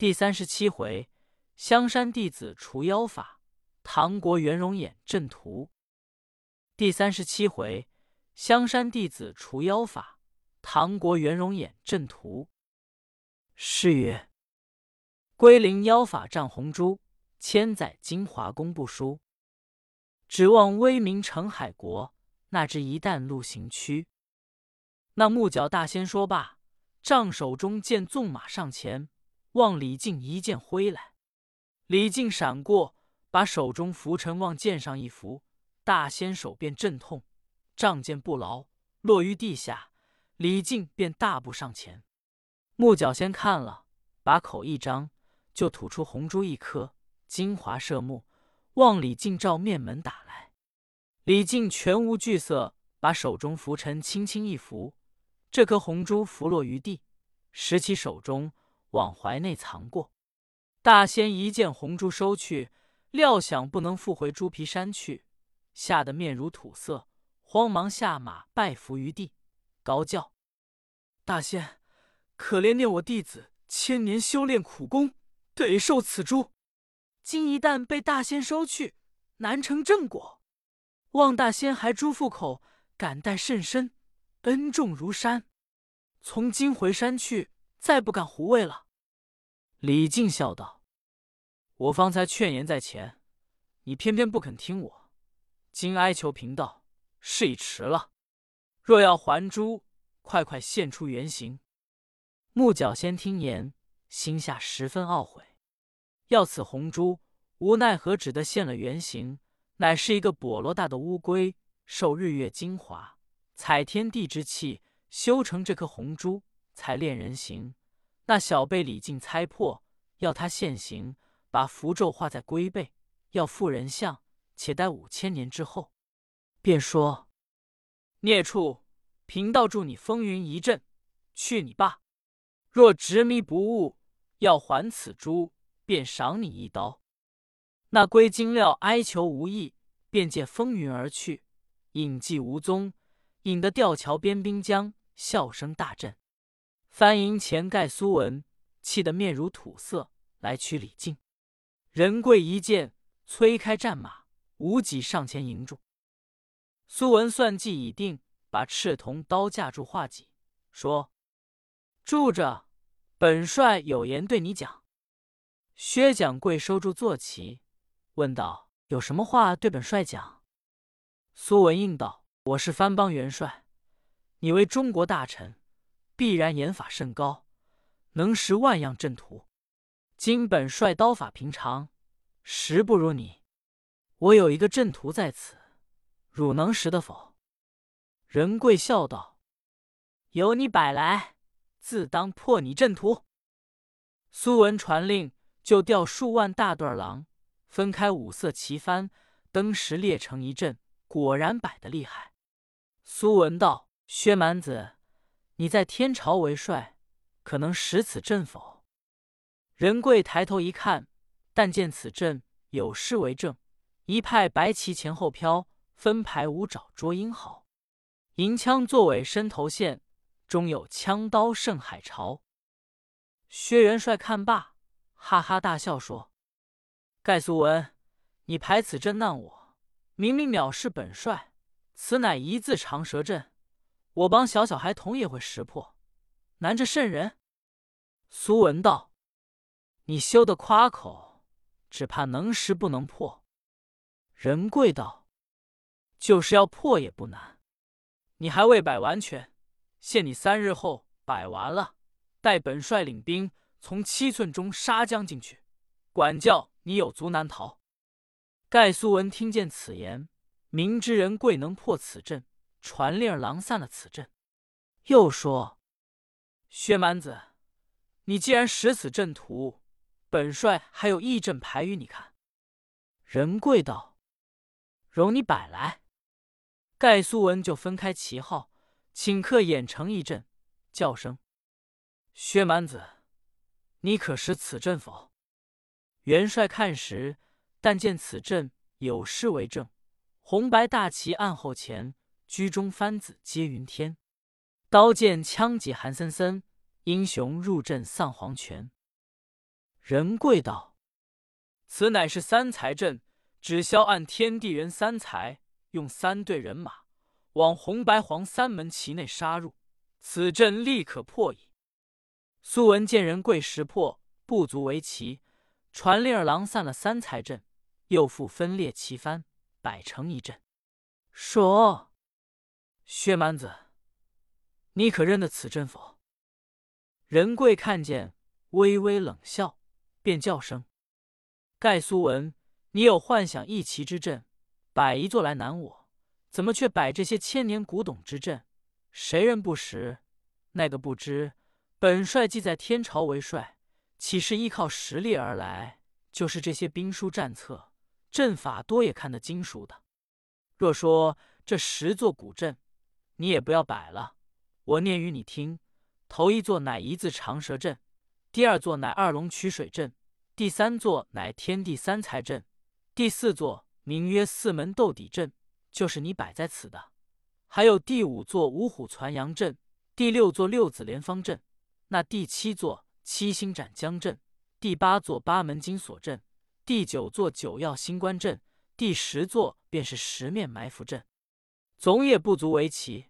第三十七回，香山弟子除妖法，唐国元荣演阵图。第三十七回，香山弟子除妖法，唐国元荣演阵图。诗曰：“归灵妖法仗红珠，千载精华功不输。指望威名成海国，那知一旦路行区。”那木角大仙说罢，杖手中剑纵马上前。望李靖一剑挥来，李靖闪过，把手中拂尘往剑上一拂，大仙手便阵痛，仗剑不牢，落于地下。李靖便大步上前，木角仙看了，把口一张，就吐出红珠一颗，金华射目，望李靖照面门打来。李靖全无惧色，把手中拂尘轻轻一拂，这颗红珠拂落于地，拾起手中。往怀内藏过，大仙一见红珠收去，料想不能复回猪皮山去，吓得面如土色，慌忙下马拜伏于地，高叫：“大仙，可怜念我弟子千年修炼苦功，得受此珠。今一旦被大仙收去，难成正果。望大仙还珠复口，感戴甚深，恩重如山。从今回山去。”再不敢胡为了。李靖笑道：“我方才劝言在前，你偏偏不肯听我。今哀求贫道，事已迟了。若要还珠，快快现出原形。”木角仙听言，心下十分懊悔。要此红珠，无奈何只得现了原形，乃是一个菠萝大的乌龟，受日月精华，采天地之气，修成这颗红珠。才练人形，那小辈李靖猜破，要他现形，把符咒画在龟背，要复人相，且待五千年之后。便说：“孽畜，贫道助你风云一阵，去你罢。若执迷不悟，要还此珠，便赏你一刀。”那龟精料哀求无益，便借风云而去，影迹无踪，引得吊桥边兵将笑声大震。翻营前盖苏文气得面如土色，来取李靖。仁贵一见，催开战马，无己上前迎住。苏文算计已定，把赤铜刀架住画戟，说：“住着，本帅有言对你讲。”薛蒋贵收住坐骑，问道：“有什么话对本帅讲？”苏文应道：“我是藩邦元帅，你为中国大臣。”必然言法甚高，能识万样阵图。今本帅刀法平常，实不如你。我有一个阵图在此，汝能识得否？仁贵笑道：“有你摆来，自当破你阵图。”苏文传令，就调数万大段狼，分开五色旗幡，登时列成一阵，果然摆得厉害。苏文道：“薛蛮子。”你在天朝为帅，可能识此阵否？仁贵抬头一看，但见此阵有诗为证：一派白旗前后飘，分排五爪捉英豪。银枪作尾伸头线，中有枪刀胜海潮。薛元帅看罢，哈哈大笑说：“盖苏文，你排此阵难我，明明藐视本帅。此乃一字长蛇阵。”我帮小小孩童也会识破，难着圣人。苏文道：“你休得夸口，只怕能识不能破。”仁贵道：“就是要破也不难，你还未摆完全，限你三日后摆完了，待本帅领兵从七寸中杀将进去，管教你有足难逃。”盖苏文听见此言，明知仁贵能破此阵。传令儿狼散了此阵，又说：“薛蛮子，你既然识此阵图，本帅还有一阵牌与你看。”仁贵道：“容你摆来。”盖苏文就分开旗号，顷刻演成一阵，叫声：“薛蛮子，你可识此阵否？”元帅看时，但见此阵有诗为证：“红白大旗暗后前。”居中番子接云天，刀剑枪戟寒森森，英雄入阵丧黄泉。仁贵道：“此乃是三才阵，只消按天地人三才，用三队人马往红白黄三门旗内杀入，此阵立可破矣。”苏文见仁贵识破，不足为奇，传令儿郎散了三才阵，又复分列旗幡，摆成一阵，说：“薛蛮子，你可认得此阵否？”仁贵看见，微微冷笑，便叫声：“盖苏文，你有幻想一奇之阵，摆一座来难我，怎么却摆这些千年古董之阵？谁人不识？那个不知。”本帅既在天朝为帅，岂是依靠实力而来？就是这些兵书战策、阵法，多也看得精熟的。若说这十座古阵，你也不要摆了。我念与你听：头一座乃一字长蛇阵，第二座乃二龙取水阵，第三座乃天地三才阵，第四座名曰四门斗底阵，就是你摆在此的。还有第五座五虎攒阳阵，第六座六子连方阵。那第七座七星斩将阵，第八座八门金锁阵，第九座九曜星官阵，第十座便是十面埋伏阵，总也不足为奇。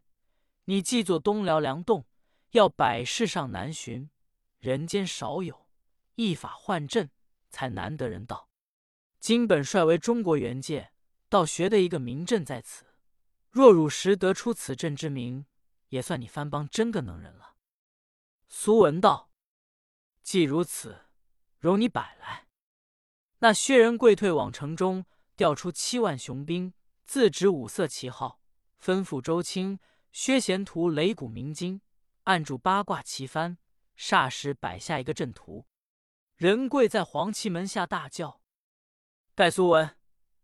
你既作东辽梁洞，要百世上难寻，人间少有，一法换阵，才难得人道。今本帅为中国元界，倒学得一个名阵在此。若汝实得出此阵之名，也算你番邦真个能人了。苏文道：“既如此，容你摆来。”那薛仁贵退往城中，调出七万雄兵，自执五色旗号，吩咐周青、薛贤图擂鼓鸣金，按住八卦旗幡，霎时摆下一个阵图。仁贵在黄旗门下大叫：“盖苏文，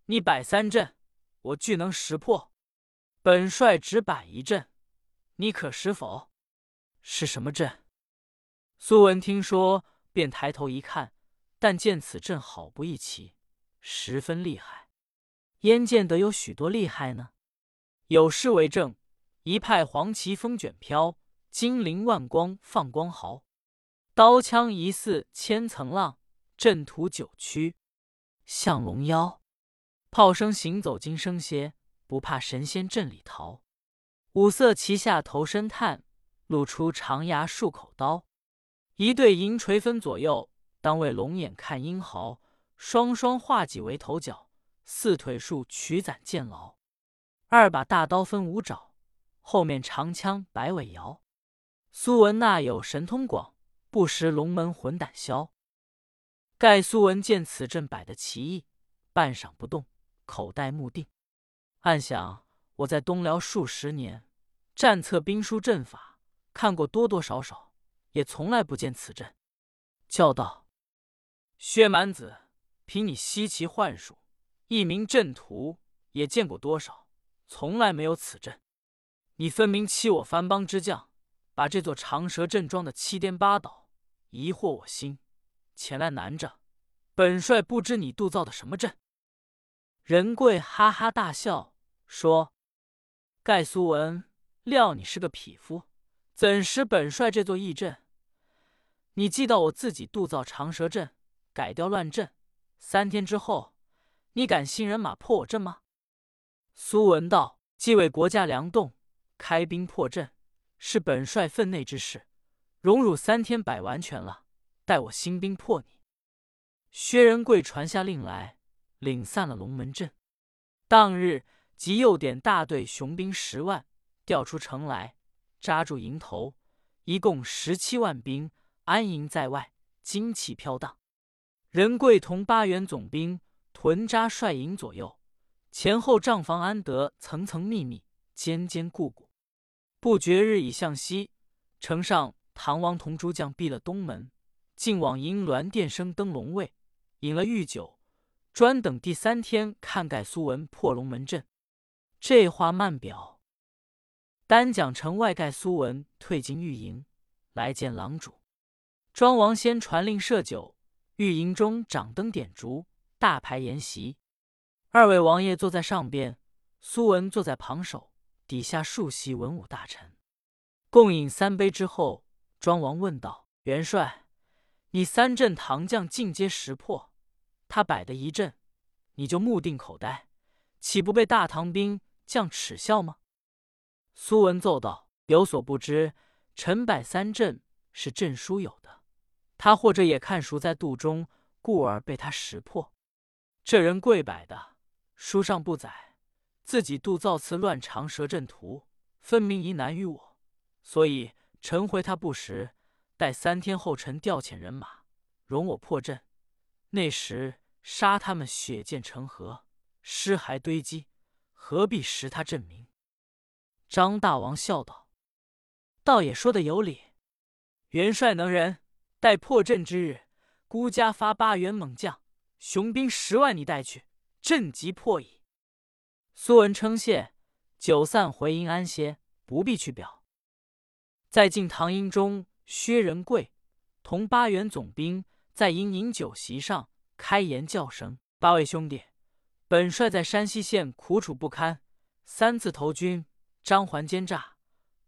你摆三阵，我俱能识破。本帅只摆一阵，你可识否？是什么阵？”苏文听说，便抬头一看，但见此阵好不一齐，十分厉害。焉见得有许多厉害呢？有诗为证：“一派黄旗风卷飘，金鳞万光放光豪。刀枪疑似千层浪，阵图九曲像龙腰。炮声行走金声歇，不怕神仙阵里逃。五色旗下头身探，露出长牙漱口刀。”一对银锤分左右，当为龙眼看英豪；双双化戟为头角，四腿竖曲攒剑牢。二把大刀分五爪，后面长枪摆尾摇。苏文那有神通广，不识龙门魂胆消。盖苏文见此阵摆的奇异，半晌不动，口呆目定，暗想：我在东辽数十年，战策兵书阵法看过多多少少。也从来不见此阵，叫道：“薛蛮子，凭你稀奇幻术，一名阵图也见过多少？从来没有此阵。你分明欺我番邦之将，把这座长蛇阵装的七颠八倒，疑惑我心，前来难着本帅。不知你杜造的什么阵？”仁贵哈哈大笑，说：“盖苏文，料你是个匹夫，怎识本帅这座异阵？”你记到我自己杜造长蛇阵，改掉乱阵，三天之后，你敢信人马破我阵吗？苏文道：“既为国家良动，开兵破阵，是本帅分内之事，荣辱三天摆完全了，待我兴兵破你。”薛仁贵传下令来，领散了龙门阵。当日即又点大队雄兵十万，调出城来，扎住营头，一共十七万兵。安营在外，旌旗飘荡。仁贵同八员总兵屯扎帅营左右，前后帐房安得层层密密，间间固固。不觉日已向西，城上唐王同诸将闭了东门，竟往银銮殿升登龙位，饮了御酒，专等第三天看盖苏文破龙门阵。这话慢表。单讲城外盖苏文退进御营，来见郎主。庄王先传令设酒，御营中掌灯点烛，大排筵席。二位王爷坐在上边，苏文坐在旁首，底下数席文武大臣。共饮三杯之后，庄王问道：“元帅，你三阵唐将尽皆识破，他摆的一阵，你就目定口呆，岂不被大唐兵将耻笑吗？”苏文奏道：“有所不知，陈摆三阵是朕书有的，他或者也看熟在肚中，故而被他识破。这人跪摆的，书上不载，自己度造次乱长蛇阵图，分明疑难于我，所以臣回他不识。待三天后，臣调遣人马，容我破阵，那时杀他们血溅成河，尸骸堆积，何必识他阵名？”张大王笑道：“倒也说的有理。元帅能人，待破阵之日，孤家发八员猛将，雄兵十万，你带去，阵即破矣。”苏文称谢，酒散回营安歇，不必去表。在进唐营中，薛仁贵同八员总兵在营饮酒席上开言叫声：“八位兄弟，本帅在山西县苦楚不堪，三次投军。”张环奸诈，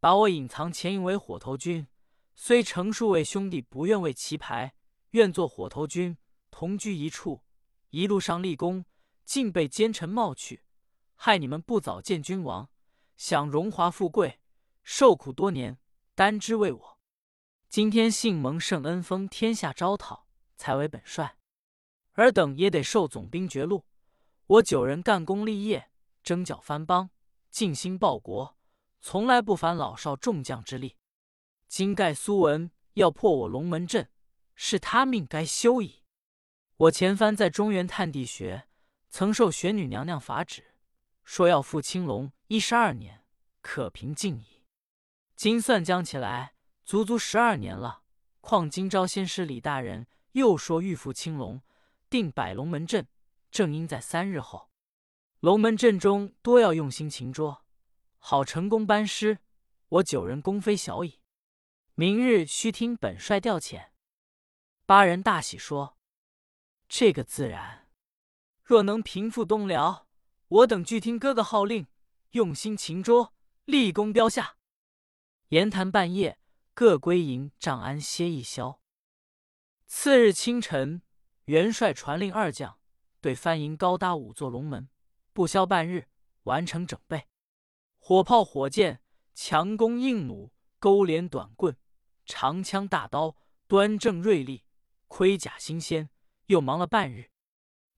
把我隐藏前营为火头军。虽成数位兄弟不愿为旗牌，愿做火头军，同居一处。一路上立功，竟被奸臣冒去，害你们不早见君王，享荣华富贵，受苦多年，单知为我。今天幸蒙圣恩封天下招讨，才为本帅。尔等也得受总兵爵禄。我九人干功立业，征剿藩邦。尽心报国，从来不烦老少众将之力。今盖苏文要破我龙门阵，是他命该休矣。我前番在中原探地学，曾受玄女娘娘法旨，说要复青龙一十二年，可平静矣。今算将起来，足足十二年了。况今朝先师李大人又说欲复青龙，定摆龙门阵，正应在三日后。龙门阵中多要用心擒捉，好成功班师。我九人功非小矣。明日须听本帅调遣。八人大喜，说：“这个自然。若能平复东辽，我等俱听哥哥号令，用心擒捉，立功标下。”言谈半夜，各归营帐安歇一宵。次日清晨，元帅传令二将对番营高搭五座龙门。不消半日，完成整备。火炮、火箭、强弓硬弩、钩镰短棍、长枪大刀，端正锐利，盔甲新鲜。又忙了半日。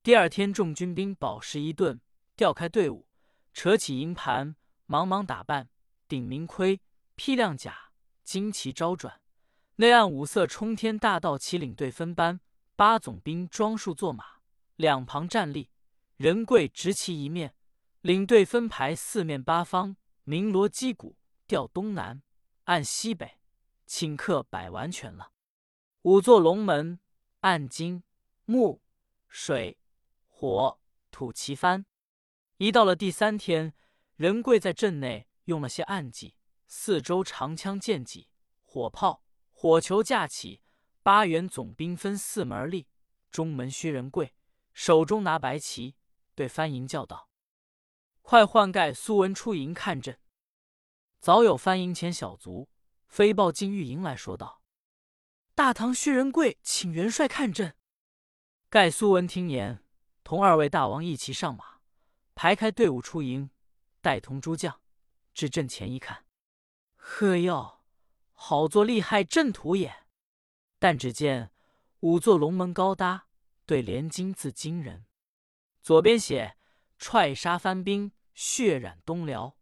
第二天，众军兵饱食一顿，调开队伍，扯起营盘，忙忙打扮，顶明盔，披亮甲，旌旗招转。内按五色冲天大道旗领队分班，八总兵装束坐马，两旁站立。人贵执旗一面，领队分排四面八方，鸣锣击鼓，调东南，按西北，顷刻摆完全了。五座龙门按金、木、水、火、土旗幡。一到了第三天，仁贵在阵内用了些暗计，四周长枪剑戟、火炮、火球架起，八员总兵分四门立，中门薛仁贵手中拿白旗。对番营叫道：“快换盖苏文出营看阵。”早有番营前小卒飞报进御营来说道：“大唐薛仁贵请元帅看阵。”盖苏文听言，同二位大王一齐上马，排开队伍出营，带同诸将至阵前一看，呵哟，好作厉害阵图也！但只见五座龙门高搭，对联金字惊人。左边写“踹杀番兵，血染东辽”，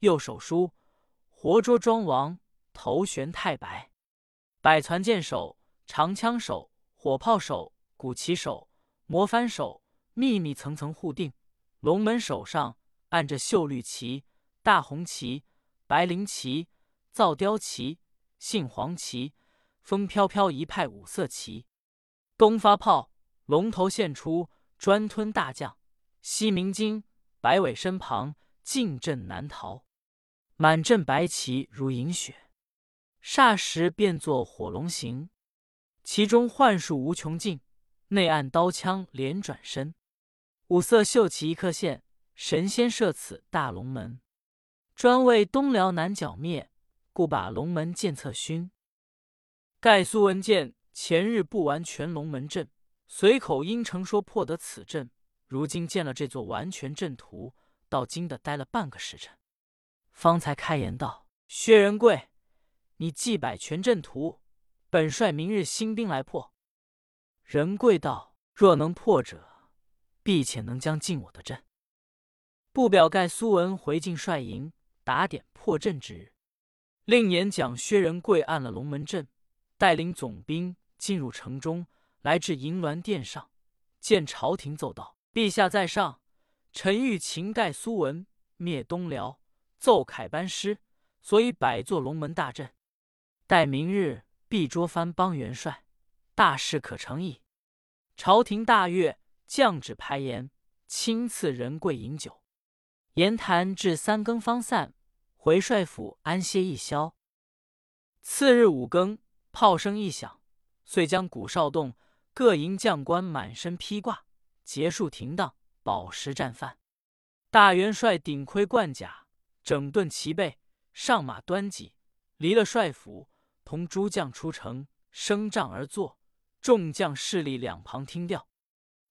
右手书“活捉庄王，头悬太白”。百攒箭手、长枪手、火炮手、鼓旗手、魔幡手，密密层层护定。龙门手上按着绣绿旗、大红旗、白绫旗、皂貂旗、杏黄旗，风飘飘一派五色旗。东发炮，龙头现出。专吞大将，西鸣金，白尾身旁，进阵难逃。满阵白旗如银雪，霎时变作火龙形。其中幻术无穷尽，内按刀枪连转身。五色绣旗一刻现，神仙设此大龙门，专为东辽南剿灭，故把龙门剑策勋。盖苏文见前日布完全龙门阵，随口应承说破得此阵。如今见了这座完全阵图，到惊的待了半个时辰，方才开言道：“薛仁贵，你既摆全阵图，本帅明日兴兵来破。”仁贵道：“若能破者，必且能将进我的阵。”不表盖苏文回进帅营，打点破阵之日。令年将薛仁贵按了龙门阵，带领总兵进入城中，来至银銮殿上，见朝廷奏道。陛下在上，臣欲擒盖苏文，灭东辽，奏凯班师，所以摆作龙门大阵。待明日必捉藩邦元帅，大事可成矣。朝廷大悦，降旨排筵，亲赐仁贵饮酒。言谈至三更方散，回帅府安歇一宵。次日五更，炮声一响，遂将古少洞各营将官满身披挂。结束停当，饱食战饭。大元帅顶盔贯甲，整顿齐备，上马端戟，离了帅府，同诸将出城，升帐而坐。众将势力两旁听调。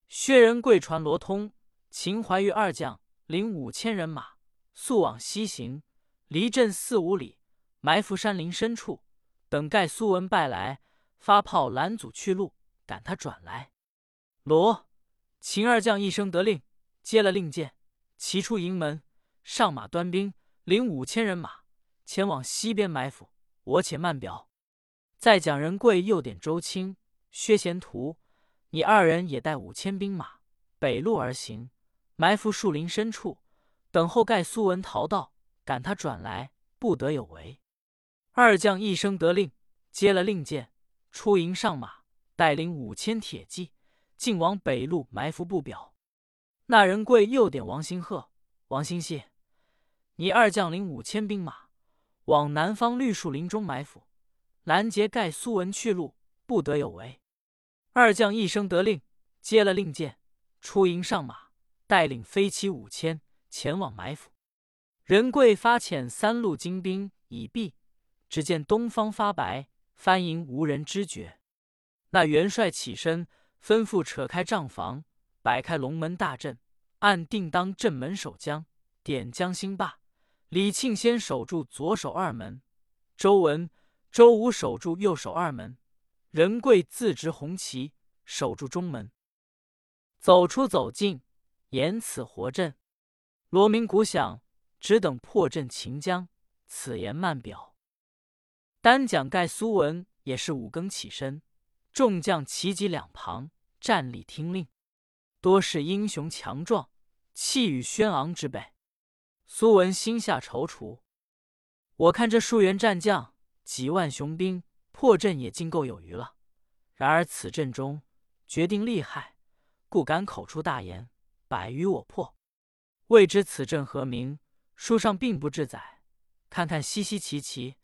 薛仁贵传罗通、秦怀玉二将领五千人马，速往西行，离镇四五里，埋伏山林深处，等盖苏文败来，发炮拦阻去路，赶他转来。罗。秦二将一声得令，接了令箭，齐出营门，上马端兵，领五千人马前往西边埋伏。我且慢表。再讲仁贵又点周青、薛贤图，你二人也带五千兵马北路而行，埋伏树林深处，等候盖苏文逃到，赶他转来，不得有违。二将一声得令，接了令箭，出营上马，带领五千铁骑。竟往北路埋伏不表，那人贵又点王兴鹤、王兴谢，你二将领五千兵马往南方绿树林中埋伏，拦截盖苏文去路，不得有违。二将一声得令，接了令箭，出营上马，带领飞骑五千前往埋伏。仁贵发遣三路精兵已毕，只见东方发白，翻营无人知觉。那元帅起身。吩咐扯开帐房，摆开龙门大阵，按定当镇门守将，点将兴霸。李庆先守住左手二门，周文、周武守住右手二门，仁贵自执红旗守住中门。走出走进，言此活阵。罗鸣鼓响，只等破阵擒将。此言慢表。单讲盖苏文也是五更起身，众将齐集两旁。站立听令，多是英雄强壮、气宇轩昂之辈。苏文心下踌躇，我看这数员战将、几万雄兵破阵也尽够有余了。然而此阵中决定厉害，故敢口出大言，百余我破。未知此阵何名？书上并不志载。看看稀稀奇奇，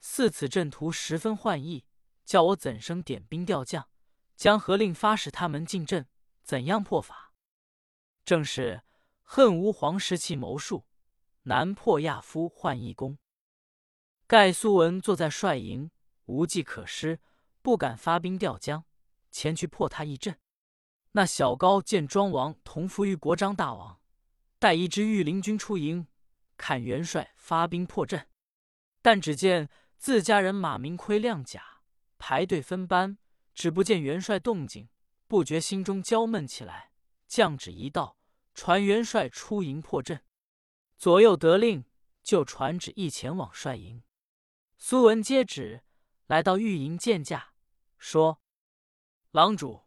似此阵图十分幻异，叫我怎生点兵调将？将何令发使他们进阵？怎样破法？正是恨吾皇时期谋术，难破亚夫换义功。盖苏文坐在帅营，无计可施，不敢发兵调将前去破他一阵。那小高见庄王同服于国璋大王，带一支御林军出营，看元帅发兵破阵，但只见自家人马明盔亮甲，排队分班。只不见元帅动静，不觉心中焦闷起来。降旨一道，传元帅出营破阵。左右得令，就传旨一前往帅营。苏文接旨，来到御营见驾，说：“郎主，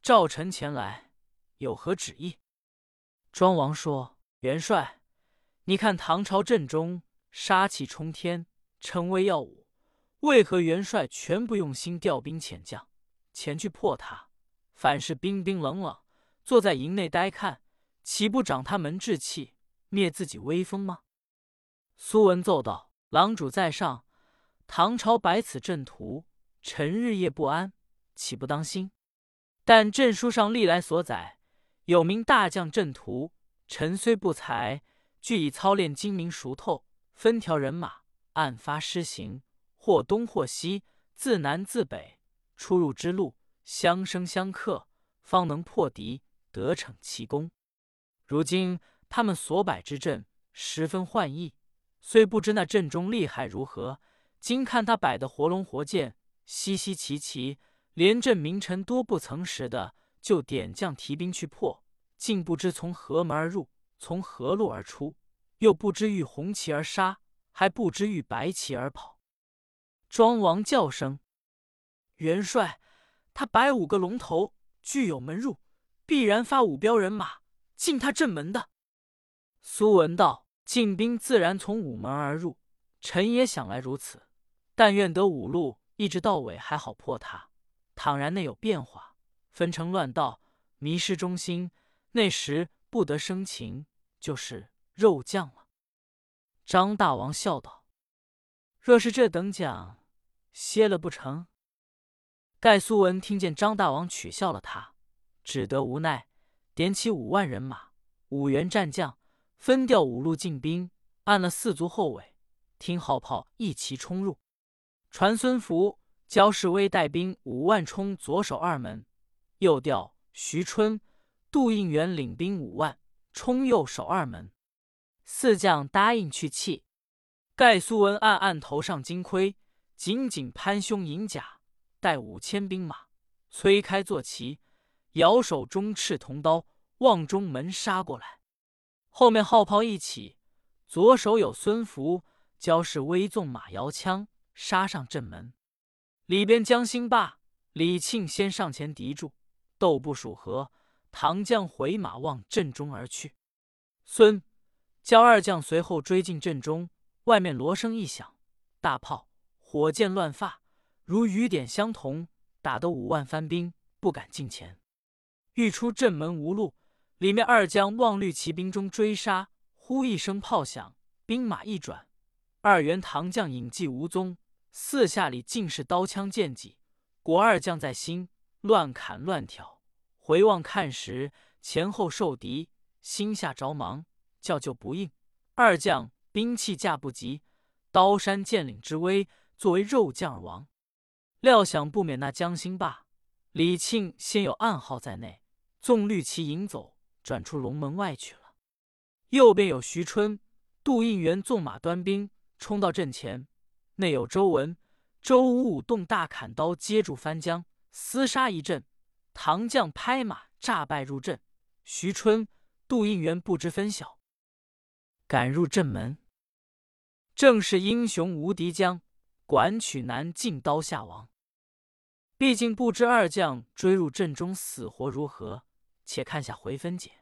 赵臣前来，有何旨意？”庄王说：“元帅，你看唐朝阵中杀气冲天，称威耀武，为何元帅全不用心调兵遣将？”前去破他，反是冰冰冷冷，坐在营内呆看，岂不长他门志气，灭自己威风吗？苏文奏道：“郎主在上，唐朝摆此阵图，臣日夜不安，岂不当心？但阵书上历来所载，有名大将阵图，臣虽不才，俱已操练精明熟透，分条人马，按发施行，或东或西，自南自北。”出入之路相生相克，方能破敌，得逞其功。如今他们所摆之阵十分幻异，虽不知那阵中厉害如何，今看他摆的活龙活剑，稀稀奇奇，连阵名臣多不曾识的，就点将提兵去破，竟不知从何门而入，从何路而出，又不知遇红旗而杀，还不知遇白旗而跑。庄王叫声：“元帅，他摆五个龙头，俱有门入，必然发五彪人马进他阵门的。”苏文道：“进兵自然从午门而入，臣也想来如此。但愿得五路一直到尾还好破他。倘然内有变化，分成乱道，迷失中心，那时不得生擒，就是肉酱了。”张大王笑道：“若是这等讲。”歇了不成？盖苏文听见张大王取笑了他，只得无奈，点起五万人马，五员战将，分调五路进兵，按了四卒后尾，听号炮一齐冲入。传孙福、焦世威带兵五万冲左手二门，又调徐春、杜应元领兵五万冲右手二门。四将答应去弃。盖苏文暗暗头上金盔。紧紧攀胸银甲，带五千兵马，催开坐骑，摇手中赤铜刀，望中门杀过来。后面号炮一起，左手有孙福，焦氏威纵马摇枪，杀上阵门。里边江兴霸、李庆先上前敌住，斗不数合，唐将回马望阵中而去。孙、焦二将随后追进阵中，外面锣声一响，大炮。火箭乱发，如雨点相同，打得五万番兵不敢近前。欲出阵门无路，里面二将望绿骑兵中追杀，呼一声炮响，兵马一转，二员唐将影迹无踪。四下里尽是刀枪剑戟，果二将在心，乱砍乱挑。回望看时，前后受敌，心下着忙，叫救不应。二将兵器架不及，刀山剑岭之威。作为肉酱而亡，料想不免那江心霸、李庆先有暗号在内，纵绿旗引走，转出龙门外去了。右边有徐春、杜应元纵马端兵冲到阵前，内有周文、周武武动大砍刀接住翻江，厮杀一阵。唐将拍马诈败入阵，徐春、杜应元不知分晓，赶入阵门，正是英雄无敌将。管取南进刀下王，毕竟不知二将追入阵中死活如何，且看下回分解。